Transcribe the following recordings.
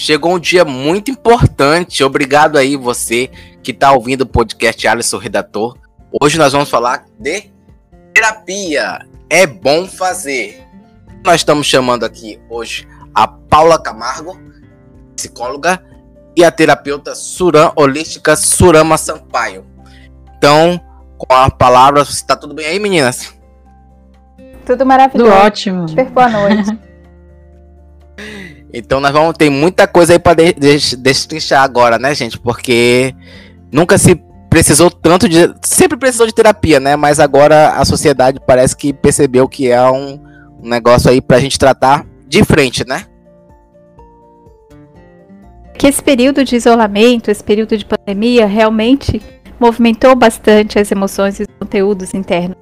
chegou um dia muito importante. Obrigado aí você que está ouvindo o podcast Alisson Redator. Hoje nós vamos falar de terapia. É bom fazer. Nós estamos chamando aqui hoje a Paula Camargo, psicóloga, e a terapeuta Suram Holística Surama Sampaio. Então, com a palavra, está tudo bem aí, meninas? Tudo maravilhoso. Tudo ótimo. Super boa noite. então nós vamos ter muita coisa aí para de, de, destrinchar agora, né, gente? Porque nunca se precisou tanto de. Sempre precisou de terapia, né? Mas agora a sociedade parece que percebeu que é um, um negócio aí pra gente tratar de frente, né? Que esse período de isolamento, esse período de pandemia, realmente movimentou bastante as emoções e os conteúdos internos.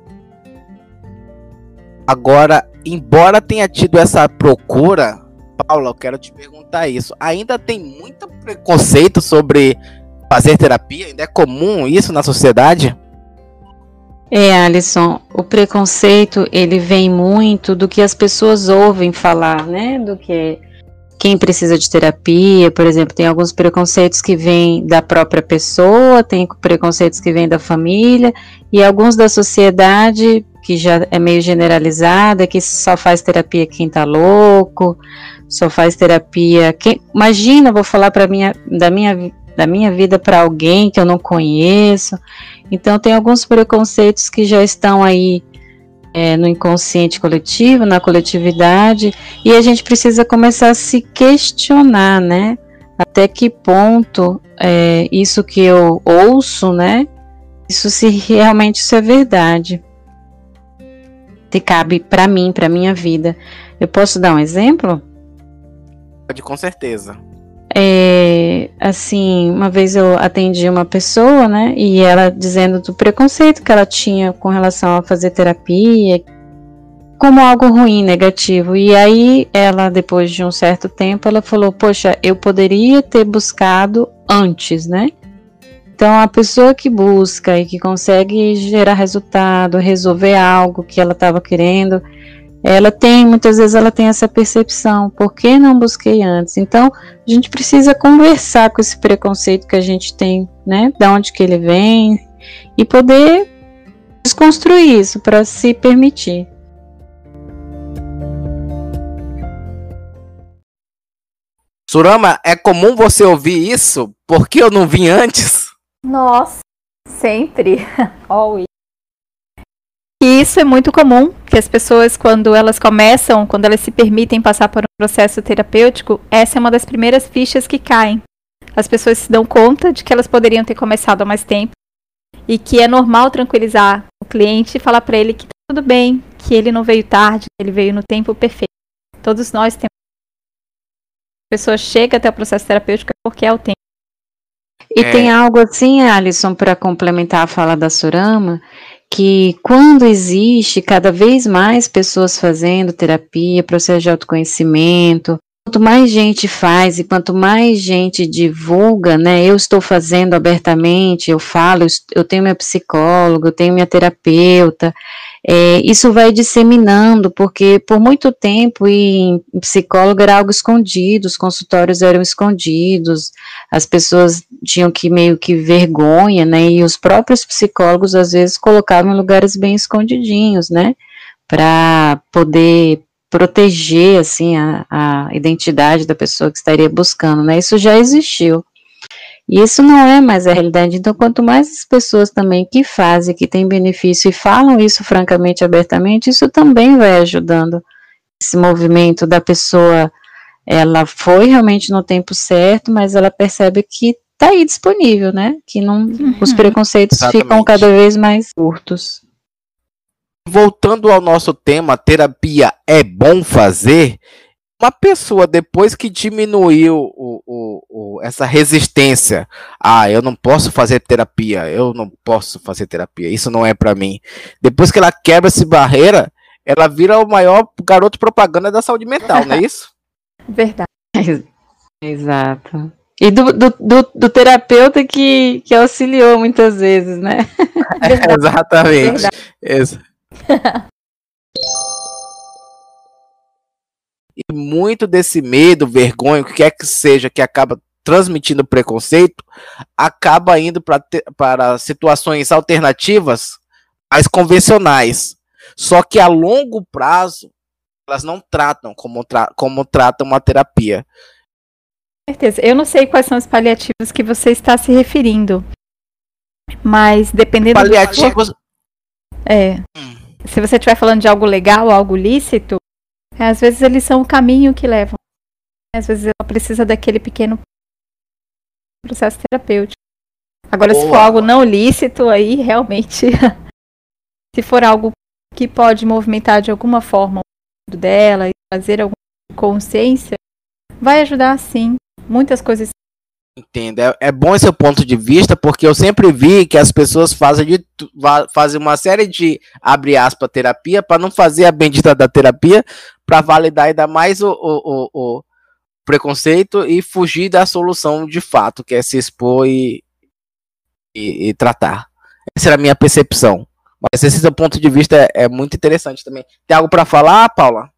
Agora, embora tenha tido essa procura, Paula, eu quero te perguntar isso. Ainda tem muito preconceito sobre fazer terapia? Ainda é comum isso na sociedade? É, Alisson, o preconceito ele vem muito do que as pessoas ouvem falar, né? Do que quem precisa de terapia, por exemplo, tem alguns preconceitos que vêm da própria pessoa, tem preconceitos que vêm da família e alguns da sociedade que já é meio generalizada, que só faz terapia quem tá louco, só faz terapia quem, imagina, vou falar para minha da minha da minha vida para alguém que eu não conheço. Então tem alguns preconceitos que já estão aí é, no inconsciente coletivo, na coletividade, e a gente precisa começar a se questionar, né? Até que ponto é, isso que eu ouço, né? Isso se realmente isso é verdade. Se cabe para mim, para minha vida. Eu posso dar um exemplo? Pode, com certeza. É, assim, uma vez eu atendi uma pessoa, né, e ela dizendo do preconceito que ela tinha com relação a fazer terapia, como algo ruim, negativo. E aí ela, depois de um certo tempo, ela falou: Poxa, eu poderia ter buscado antes, né? Então, a pessoa que busca e que consegue gerar resultado, resolver algo que ela estava querendo, ela tem, muitas vezes ela tem essa percepção, por que não busquei antes? Então, a gente precisa conversar com esse preconceito que a gente tem, né? Da onde que ele vem e poder desconstruir isso para se permitir. Surama, é comum você ouvir isso? Por que eu não vim antes? Nossa, sempre. Always. E isso é muito comum, que as pessoas, quando elas começam, quando elas se permitem passar por um processo terapêutico, essa é uma das primeiras fichas que caem. As pessoas se dão conta de que elas poderiam ter começado há mais tempo e que é normal tranquilizar o cliente e falar para ele que tá tudo bem, que ele não veio tarde, que ele veio no tempo perfeito. Todos nós temos. A pessoa chega até o processo terapêutico porque é o tempo. E é. tem algo assim, Alisson, para complementar a fala da Surama, que quando existe cada vez mais pessoas fazendo terapia, processo de autoconhecimento, quanto mais gente faz e quanto mais gente divulga, né? Eu estou fazendo abertamente, eu falo, eu tenho minha psicóloga, eu tenho minha terapeuta, é, isso vai disseminando, porque por muito tempo em psicólogo era algo escondido, os consultórios eram escondidos, as pessoas tinham que meio que vergonha, né? E os próprios psicólogos às vezes colocavam em lugares bem escondidinhos, né? Para poder proteger assim a, a identidade da pessoa que estaria buscando, né? Isso já existiu. E isso não é mais a realidade. Então, quanto mais as pessoas também que fazem, que têm benefício e falam isso francamente, abertamente, isso também vai ajudando esse movimento da pessoa. Ela foi realmente no tempo certo, mas ela percebe que está aí disponível, né? Que não, uhum. os preconceitos Exatamente. ficam cada vez mais curtos. Voltando ao nosso tema, terapia é bom fazer uma pessoa depois que diminuiu o, o, o, essa resistência, ah, eu não posso fazer terapia, eu não posso fazer terapia, isso não é para mim. Depois que ela quebra essa barreira, ela vira o maior garoto propaganda da saúde mental, não é isso? Verdade. Exato. E do, do, do, do, terapeuta que, que auxiliou muitas vezes, né? É, exatamente. E muito desse medo, vergonha, o que quer que seja que acaba transmitindo preconceito, acaba indo para situações alternativas mais convencionais. Só que a longo prazo, elas não tratam como, tra como tratam uma terapia. Certeza. Eu não sei quais são os paliativos que você está se referindo. Mas dependendo paliativos... do. É. Hum. Se você estiver falando de algo legal, algo lícito, é, às vezes eles são o caminho que levam. Às vezes ela precisa daquele pequeno processo terapêutico. Agora, Boa. se for algo não lícito, aí realmente. se for algo que pode movimentar de alguma forma o dela e fazer alguma consciência, vai ajudar sim. Muitas coisas Entendo. É, é, bom esse ponto de vista, porque eu sempre vi que as pessoas fazem, de, fazem uma série de, abre aspas, terapia, para não fazer a bendita da terapia, para validar ainda mais o, o, o, o, preconceito e fugir da solução de fato, que é se expor e, e, e tratar. Essa era a minha percepção. Mas esse seu ponto de vista é, é muito interessante também. Tem algo para falar, Paula?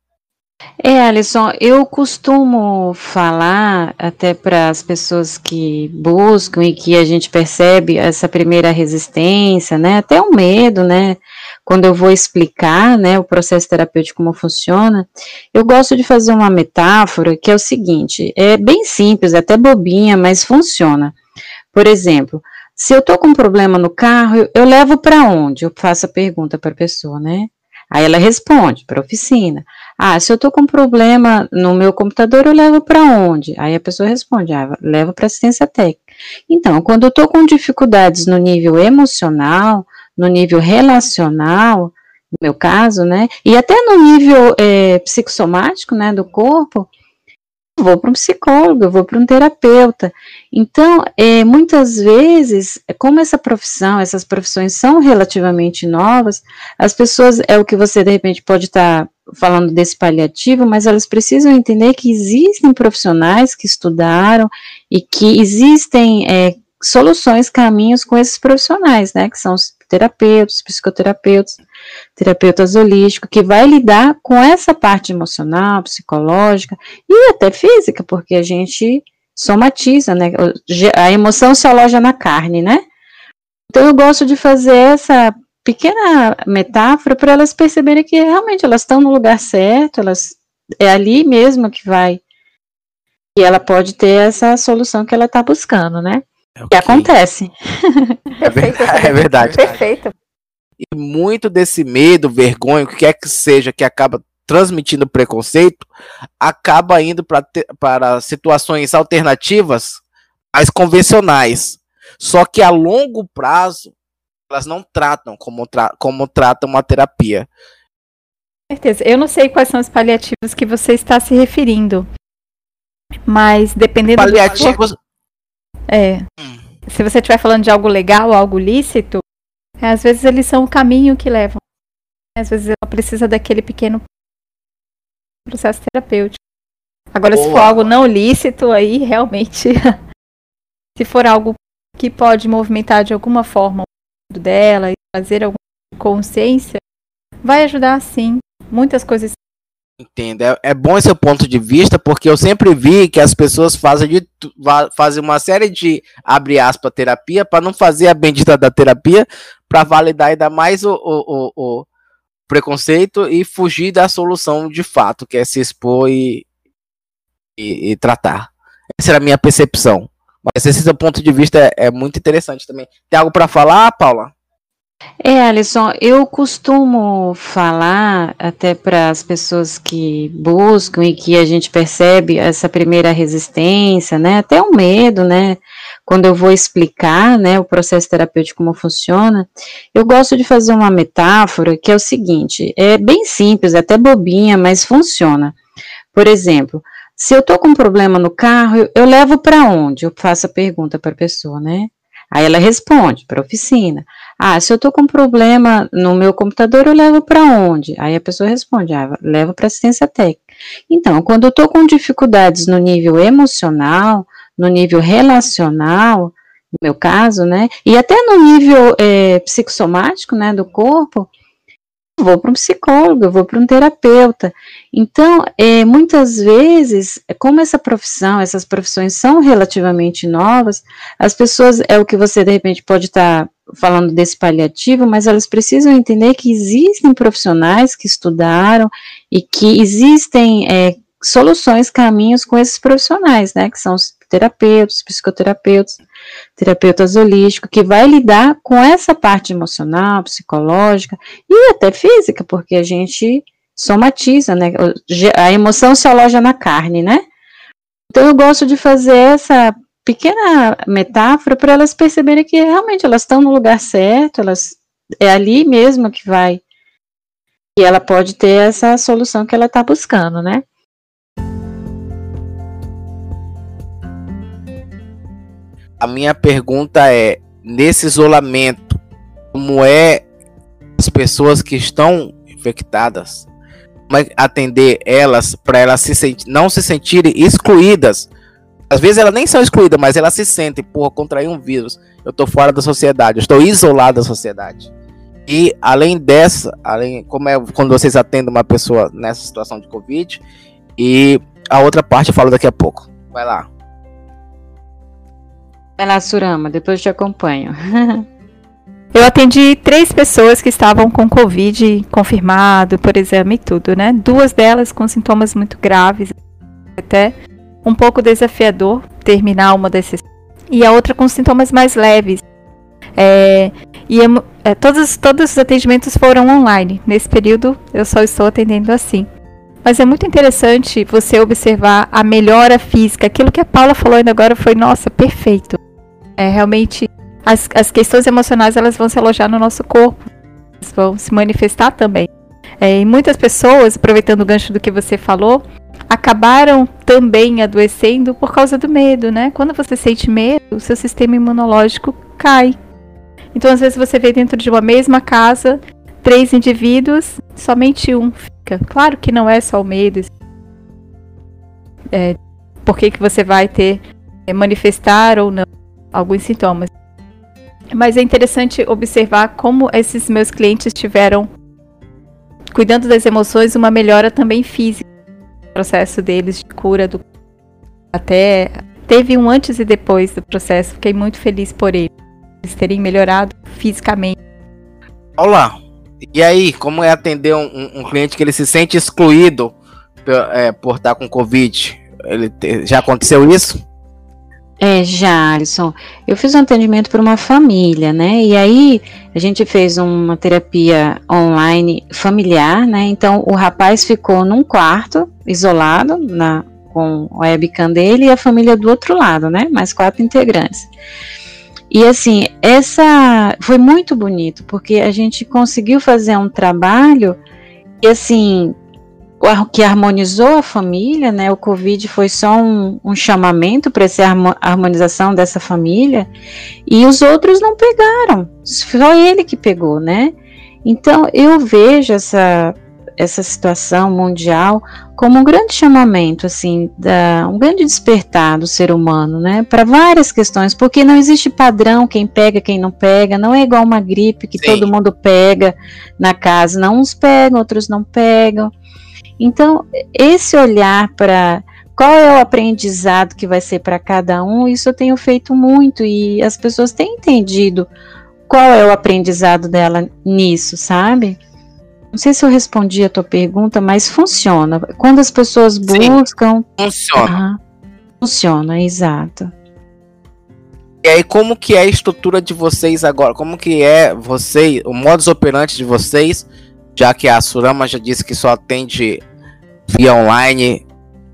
É, Alisson, eu costumo falar até para as pessoas que buscam e que a gente percebe essa primeira resistência, né, até o medo, né, quando eu vou explicar, né, o processo terapêutico como funciona, eu gosto de fazer uma metáfora que é o seguinte, é bem simples, até bobinha, mas funciona. Por exemplo, se eu tô com um problema no carro, eu, eu levo para onde? Eu faço a pergunta para a pessoa, né? Aí ela responde para a oficina. Ah, se eu estou com problema no meu computador, eu levo para onde? Aí a pessoa responde, ah, levo para assistência técnica. Então, quando eu estou com dificuldades no nível emocional, no nível relacional, no meu caso, né, e até no nível é, psicossomático, né, do corpo, vou para um psicólogo, eu vou para um terapeuta. Então, é, muitas vezes, como essa profissão, essas profissões são relativamente novas, as pessoas, é o que você de repente pode estar tá falando desse paliativo, mas elas precisam entender que existem profissionais que estudaram e que existem é, soluções, caminhos com esses profissionais, né, que são os terapeutas, psicoterapeutas, terapeutas holísticos, que vai lidar com essa parte emocional, psicológica e até física, porque a gente somatiza, né, a emoção se aloja na carne, né, então eu gosto de fazer essa pequena metáfora para elas perceberem que realmente elas estão no lugar certo, elas é ali mesmo que vai e ela pode ter essa solução que ela está buscando, né? É que acontece. É verdade, é verdade. Perfeito. E muito desse medo, vergonha, o que quer que seja que acaba transmitindo preconceito, acaba indo para situações alternativas mais convencionais. Só que a longo prazo elas não tratam como, tra como tratam uma terapia. Certeza. Eu não sei quais são os paliativos que você está se referindo. Mas dependendo paliativos... do. É. Hum. Se você estiver falando de algo legal, algo lícito, é, às vezes eles são o caminho que levam. Às vezes ela precisa daquele pequeno processo terapêutico. Agora, Boa. se for algo não lícito, aí realmente. se for algo que pode movimentar de alguma forma dela e fazer alguma consciência, vai ajudar sim. Muitas coisas. Entendo. É, é bom esse ponto de vista, porque eu sempre vi que as pessoas fazem, de, fazem uma série de, abre aspas, terapia, para não fazer a bendita da terapia, para validar ainda mais o, o, o, o, preconceito e fugir da solução de fato, que é se expor e, e, e tratar. Essa era a minha percepção. Mas esse seu ponto de vista é, é muito interessante também. Tem algo para falar, Paula? É, Alisson, eu costumo falar até para as pessoas que buscam e que a gente percebe essa primeira resistência, né, até o medo, né, quando eu vou explicar, né, o processo terapêutico como funciona, eu gosto de fazer uma metáfora que é o seguinte, é bem simples, até bobinha, mas funciona. Por exemplo, se eu tô com um problema no carro, eu, eu levo para onde? Eu faço a pergunta para a pessoa, né? Aí ela responde para a oficina. Ah, se eu tô com problema no meu computador, eu levo para onde? Aí a pessoa responde: ah, levo para assistência técnica. Então, quando eu tô com dificuldades no nível emocional, no nível relacional, no meu caso, né? E até no nível é, psicossomático, né, do corpo, vou para um psicólogo, eu vou para um terapeuta. Então, é, muitas vezes, como essa profissão, essas profissões são relativamente novas, as pessoas, é o que você de repente pode estar tá falando desse paliativo, mas elas precisam entender que existem profissionais que estudaram e que existem é, soluções, caminhos com esses profissionais, né, que são os terapeutas, psicoterapeutas, terapeutas holísticos, que vai lidar com essa parte emocional, psicológica e até física, porque a gente somatiza, né? A emoção se aloja na carne, né? Então eu gosto de fazer essa pequena metáfora para elas perceberem que realmente elas estão no lugar certo, elas é ali mesmo que vai e ela pode ter essa solução que ela está buscando, né? A minha pergunta é: nesse isolamento, como é as pessoas que estão infectadas, como é atender elas para elas se não se sentirem excluídas? Às vezes elas nem são excluídas, mas elas se sentem, porra, contrair um vírus. Eu estou fora da sociedade, eu estou isolado da sociedade. E além dessa, além como é quando vocês atendem uma pessoa nessa situação de Covid, e a outra parte eu falo daqui a pouco. Vai lá. Vai lá, Surama, depois te acompanho. eu atendi três pessoas que estavam com Covid confirmado por exame e tudo, né? Duas delas com sintomas muito graves, até um pouco desafiador terminar uma dessas. E a outra com sintomas mais leves. É, e é, todos, todos os atendimentos foram online. Nesse período eu só estou atendendo assim. Mas é muito interessante você observar a melhora física. Aquilo que a Paula falou ainda agora foi, nossa, perfeito. É realmente as, as questões emocionais elas vão se alojar no nosso corpo, vão se manifestar também. É, e muitas pessoas, aproveitando o gancho do que você falou, acabaram também adoecendo por causa do medo, né? Quando você sente medo, o seu sistema imunológico cai. Então, às vezes, você vê dentro de uma mesma casa três indivíduos, somente um fica. Claro que não é só o medo. É, por que, que você vai ter é, manifestar ou não alguns sintomas. Mas é interessante observar como esses meus clientes tiveram, cuidando das emoções, uma melhora também física processo deles de cura do até teve um antes e depois do processo. Fiquei muito feliz por eles, terem melhorado fisicamente. Olá. E aí, como é atender um, um cliente que ele se sente excluído é, por estar com Covid? Ele já aconteceu isso? É, já, Alisson. Eu fiz um atendimento para uma família, né? E aí a gente fez uma terapia online familiar, né? Então o rapaz ficou num quarto, isolado, na, com o webcam dele e a família do outro lado, né? Mais quatro integrantes. E assim, essa foi muito bonito, porque a gente conseguiu fazer um trabalho e assim, que harmonizou a família, né? O Covid foi só um, um chamamento para essa harmonização dessa família, e os outros não pegaram, só ele que pegou, né? Então eu vejo essa, essa situação mundial como um grande chamamento, assim, da, um grande despertar do ser humano, né? Para várias questões, porque não existe padrão, quem pega, quem não pega, não é igual uma gripe que Sim. todo mundo pega na casa, não uns pegam, outros não pegam. Então, esse olhar para qual é o aprendizado que vai ser para cada um, isso eu tenho feito muito e as pessoas têm entendido qual é o aprendizado dela nisso, sabe? Não sei se eu respondi a tua pergunta, mas funciona. Quando as pessoas buscam. Sim, funciona. funciona, exato. E aí, como que é a estrutura de vocês agora? Como que é vocês, o modus operandi de vocês, já que a Surama já disse que só atende via online,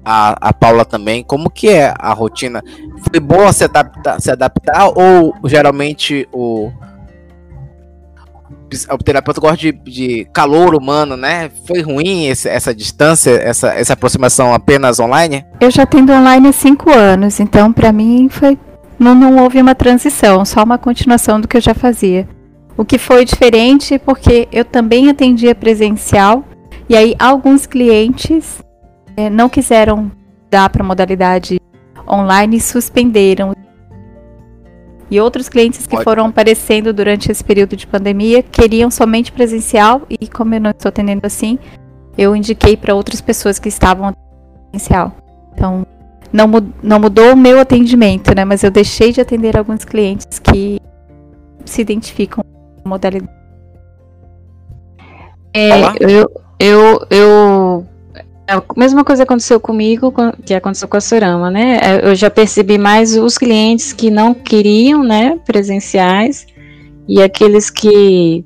a, a Paula também. Como que é a rotina? Foi boa se adaptar, se adaptar ou geralmente o, o terapeuta gosta de, de calor humano, né? Foi ruim esse, essa distância, essa, essa aproximação apenas online? Eu já tendo online há cinco anos, então para mim foi não, não houve uma transição, só uma continuação do que eu já fazia. O que foi diferente porque eu também atendia presencial e aí alguns clientes é, não quiseram dar para a modalidade online e suspenderam. E outros clientes que foram aparecendo durante esse período de pandemia queriam somente presencial e como eu não estou atendendo assim, eu indiquei para outras pessoas que estavam presencial. Então, não, não mudou o meu atendimento, né? Mas eu deixei de atender alguns clientes que se identificam com a modalidade. É, eu, eu, eu a mesma coisa aconteceu comigo que aconteceu com a Sorama, né? É, eu já percebi mais os clientes que não queriam, né, presenciais e aqueles que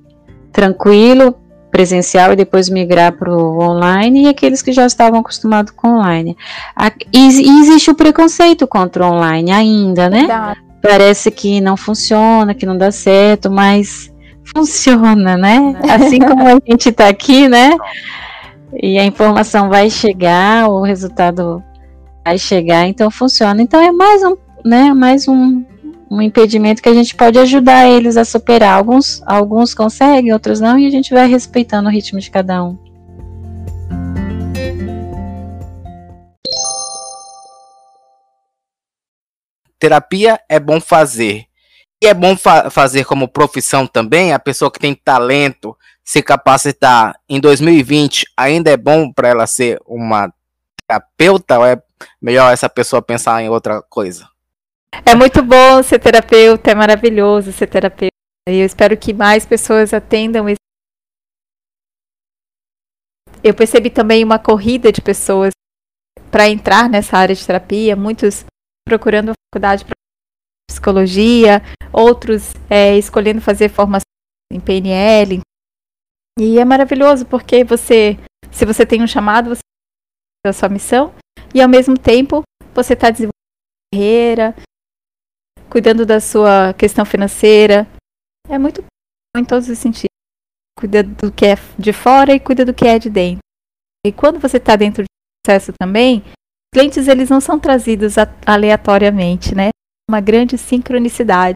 tranquilo, presencial e depois migrar para o online e aqueles que já estavam acostumados com online. E, existe o preconceito contra o online ainda, né? Verdade. Parece que não funciona, que não dá certo, mas funciona, né? Assim como a gente está aqui, né? e a informação vai chegar, o resultado vai chegar, então funciona. Então é mais um, né, mais um, um impedimento que a gente pode ajudar eles a superar. Alguns, alguns conseguem, outros não, e a gente vai respeitando o ritmo de cada um. Terapia é bom fazer. E é bom fa fazer como profissão também, a pessoa que tem talento, se capacitar em 2020 ainda é bom para ela ser uma terapeuta ou é melhor essa pessoa pensar em outra coisa? É muito bom ser terapeuta, é maravilhoso ser terapeuta. E eu espero que mais pessoas atendam esse. Eu percebi também uma corrida de pessoas para entrar nessa área de terapia, muitos procurando faculdade para psicologia, outros é, escolhendo fazer formação em PNL, e é maravilhoso porque você, se você tem um chamado, você a sua missão e ao mesmo tempo você está desenvolvendo carreira, cuidando da sua questão financeira. É muito bom em todos os sentidos. Cuida do que é de fora e cuida do que é de dentro. E quando você está dentro do processo também, clientes eles não são trazidos aleatoriamente, né? Uma grande sincronicidade.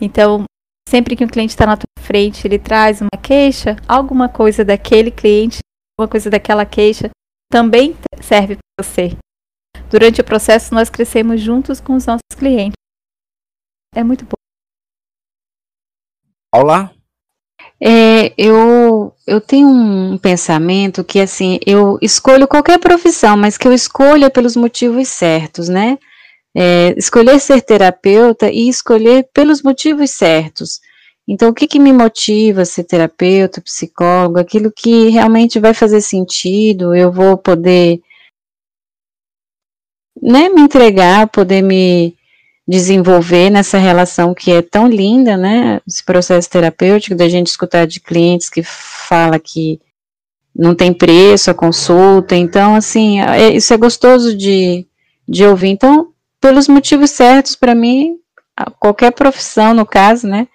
Então, Sempre que um cliente está na tua frente, ele traz uma queixa, alguma coisa daquele cliente, alguma coisa daquela queixa, também serve para você. Durante o processo, nós crescemos juntos com os nossos clientes. É muito bom. Olá. É, eu, eu tenho um pensamento que, assim, eu escolho qualquer profissão, mas que eu escolha pelos motivos certos, né? É, escolher ser terapeuta e escolher pelos motivos certos. Então, o que, que me motiva a ser terapeuta, psicólogo, aquilo que realmente vai fazer sentido, eu vou poder né, me entregar, poder me desenvolver nessa relação que é tão linda, né, esse processo terapêutico, da gente escutar de clientes que fala que não tem preço a consulta, então, assim, é, isso é gostoso de, de ouvir. Então, pelos motivos certos, para mim, qualquer profissão, no caso, né?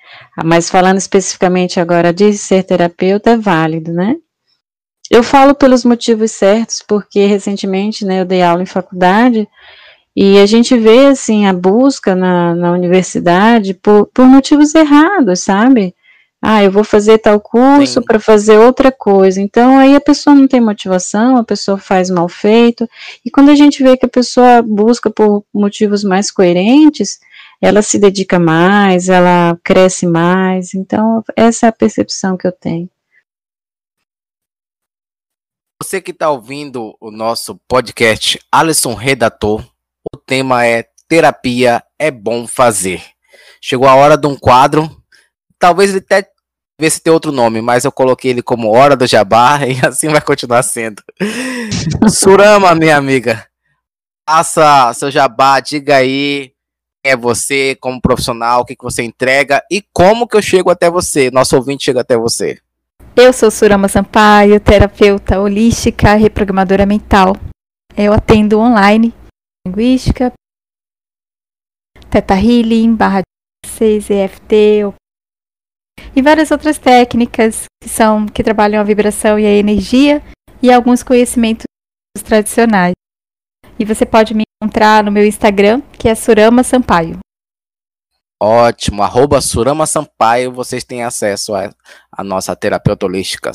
Mas falando especificamente agora de ser terapeuta, é válido, né? Eu falo pelos motivos certos, porque recentemente, né, eu dei aula em faculdade e a gente vê, assim, a busca na, na universidade por, por motivos errados, sabe? Ah, eu vou fazer tal curso para fazer outra coisa. Então, aí a pessoa não tem motivação, a pessoa faz mal feito. E quando a gente vê que a pessoa busca por motivos mais coerentes, ela se dedica mais, ela cresce mais. Então, essa é a percepção que eu tenho. Você que está ouvindo o nosso podcast Alisson Redator, o tema é Terapia é Bom Fazer. Chegou a hora de um quadro talvez ele até ver se tem outro nome, mas eu coloquei ele como Hora do Jabá e assim vai continuar sendo. Surama, minha amiga, faça seu jabá, diga aí quem é você como profissional, o que, que você entrega e como que eu chego até você, nosso ouvinte chega até você. Eu sou Surama Sampaio, terapeuta holística, reprogramadora mental. Eu atendo online, linguística, Teta Healing, barra 6 EFT, e várias outras técnicas que são que trabalham a vibração e a energia e alguns conhecimentos tradicionais. E você pode me encontrar no meu Instagram, que é Surama Sampaio. Ótimo, arroba Surama Sampaio, vocês têm acesso à, à nossa terapeuta holística.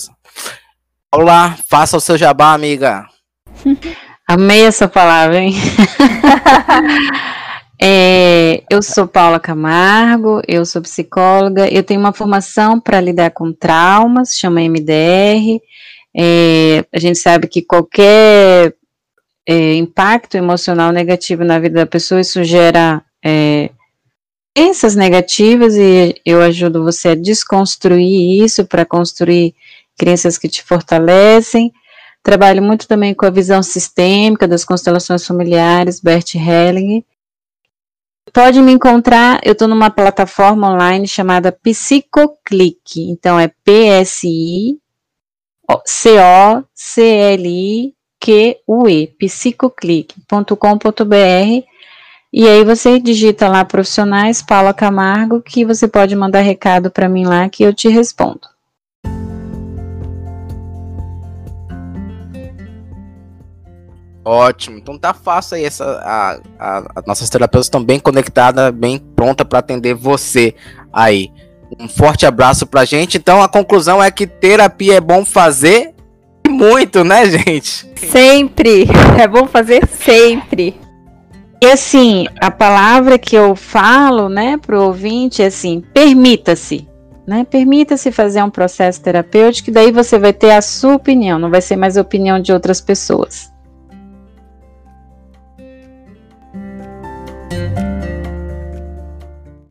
Olá, faça o seu jabá, amiga. Amei essa palavra, hein? É, eu sou Paula Camargo, eu sou psicóloga, eu tenho uma formação para lidar com traumas, chama MDR. É, a gente sabe que qualquer é, impacto emocional negativo na vida da pessoa, isso gera é, crenças negativas e eu ajudo você a desconstruir isso para construir crenças que te fortalecem. Trabalho muito também com a visão sistêmica das constelações familiares, Bert Helling. Pode me encontrar, eu estou numa plataforma online chamada Psicoclick. Então é P-S-I-C-O-C-L-I-Q-U-E, psicoclick.com.br e aí você digita lá profissionais Paula Camargo que você pode mandar recado para mim lá que eu te respondo. Ótimo. Então tá fácil aí essa a, a, nossas terapeutas estão bem conectadas, bem pronta para atender você aí. Um forte abraço pra gente. Então a conclusão é que terapia é bom fazer muito, né, gente? Sempre. É bom fazer sempre. E assim, a palavra que eu falo, né, pro ouvinte é assim: permita-se. Né? Permita-se fazer um processo terapêutico, daí você vai ter a sua opinião, não vai ser mais a opinião de outras pessoas.